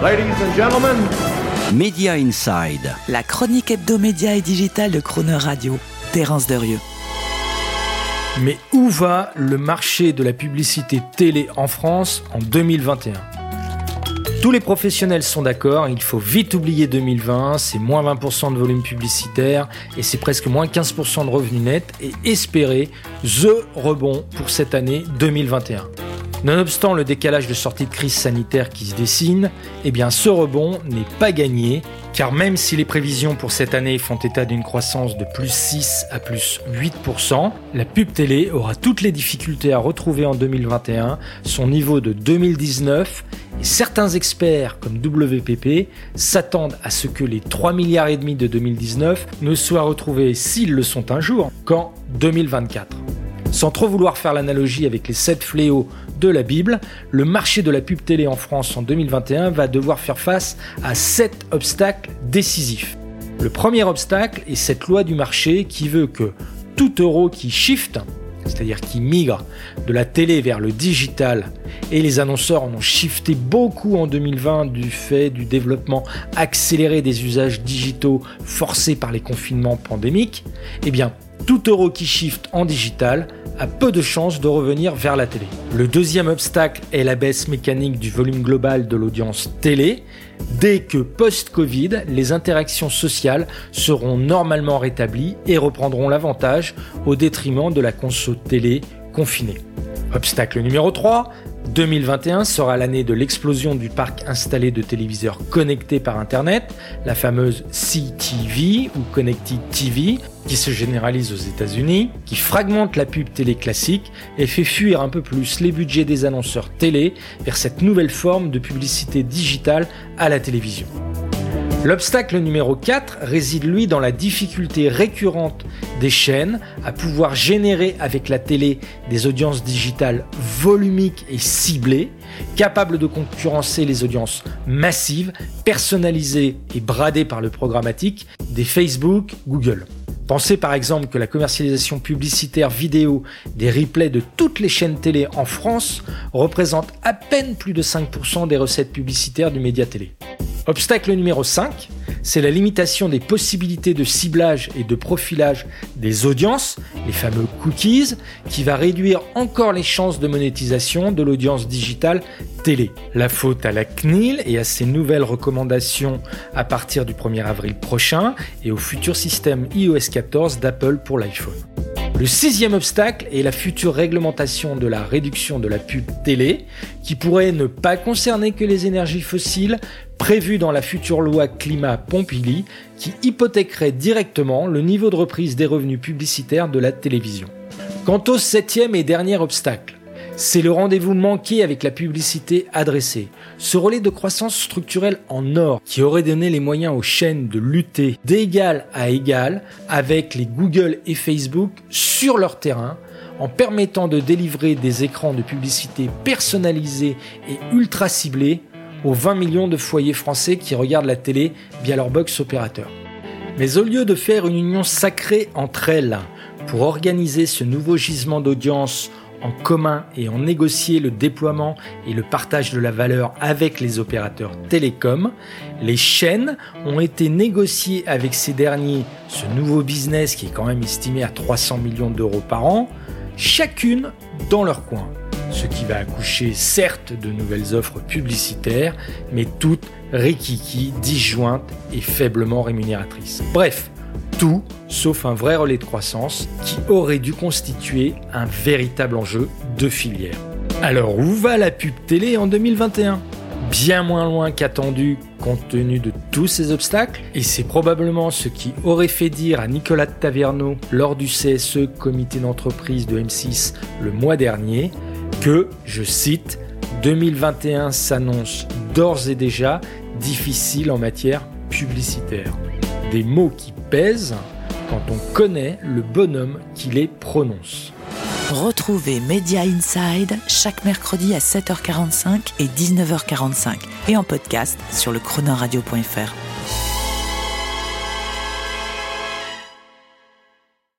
Ladies and gentlemen, Media Inside. La chronique hebdomédia et digitale de Croner Radio. Terence Derieux. Mais où va le marché de la publicité télé en France en 2021 tous les professionnels sont d'accord, il faut vite oublier 2020, c'est moins 20% de volume publicitaire et c'est presque moins 15% de revenus nets et espérer THE rebond pour cette année 2021. Nonobstant le décalage de sortie de crise sanitaire qui se dessine, eh ce rebond n'est pas gagné, car même si les prévisions pour cette année font état d'une croissance de plus 6 à plus 8%, la pub télé aura toutes les difficultés à retrouver en 2021 son niveau de 2019 et certains experts comme WPP s'attendent à ce que les 3 milliards et demi de 2019 ne soient retrouvés s'ils le sont un jour qu'en 2024. Sans trop vouloir faire l'analogie avec les 7 fléaux de la Bible, le marché de la pub télé en France en 2021 va devoir faire face à 7 obstacles décisifs. Le premier obstacle est cette loi du marché qui veut que tout euro qui shift, c'est-à-dire qui migre de la télé vers le digital, et les annonceurs en ont shifté beaucoup en 2020 du fait du développement accéléré des usages digitaux forcés par les confinements pandémiques, eh bien, tout euro qui shift en digital a peu de chances de revenir vers la télé. Le deuxième obstacle est la baisse mécanique du volume global de l'audience télé. Dès que post-Covid, les interactions sociales seront normalement rétablies et reprendront l'avantage au détriment de la conso télé confinée. Obstacle numéro 3, 2021 sera l'année de l'explosion du parc installé de téléviseurs connectés par Internet, la fameuse CTV ou Connected TV, qui se généralise aux États-Unis, qui fragmente la pub télé classique et fait fuir un peu plus les budgets des annonceurs télé vers cette nouvelle forme de publicité digitale à la télévision. L'obstacle numéro 4 réside lui dans la difficulté récurrente des chaînes à pouvoir générer avec la télé des audiences digitales volumiques et ciblées, capables de concurrencer les audiences massives, personnalisées et bradées par le programmatique des Facebook, Google. Pensez par exemple que la commercialisation publicitaire vidéo des replays de toutes les chaînes télé en France représente à peine plus de 5% des recettes publicitaires du média télé. Obstacle numéro 5, c'est la limitation des possibilités de ciblage et de profilage des audiences, les fameux cookies, qui va réduire encore les chances de monétisation de l'audience digitale télé. La faute à la CNIL et à ses nouvelles recommandations à partir du 1er avril prochain et au futur système iOS 14 d'Apple pour l'iPhone. Le sixième obstacle est la future réglementation de la réduction de la pub télé, qui pourrait ne pas concerner que les énergies fossiles, prévues dans la future loi climat Pompili, qui hypothéquerait directement le niveau de reprise des revenus publicitaires de la télévision. Quant au septième et dernier obstacle, c'est le rendez-vous manqué avec la publicité adressée. Ce relais de croissance structurelle en or qui aurait donné les moyens aux chaînes de lutter d'égal à égal avec les Google et Facebook sur leur terrain en permettant de délivrer des écrans de publicité personnalisés et ultra ciblés aux 20 millions de foyers français qui regardent la télé via leur box opérateur. Mais au lieu de faire une union sacrée entre elles pour organiser ce nouveau gisement d'audience en commun et en négocier le déploiement et le partage de la valeur avec les opérateurs télécoms, les chaînes ont été négociées avec ces derniers ce nouveau business qui est quand même estimé à 300 millions d'euros par an, chacune dans leur coin. Ce qui va accoucher certes de nouvelles offres publicitaires, mais toutes rikiki, disjointes et faiblement rémunératrices. Bref, tout sauf un vrai relais de croissance qui aurait dû constituer un véritable enjeu de filière. Alors où va la pub télé en 2021 Bien moins loin qu'attendu compte tenu de tous ces obstacles, et c'est probablement ce qui aurait fait dire à Nicolas Taverneau lors du CSE comité d'entreprise de M6 le mois dernier que, je cite, 2021 s'annonce d'ores et déjà difficile en matière publicitaire. Des mots qui pèsent quand on connaît le bonhomme qui les prononce. Retrouvez Media Inside chaque mercredi à 7h45 et 19h45 et en podcast sur le chronoradio.fr.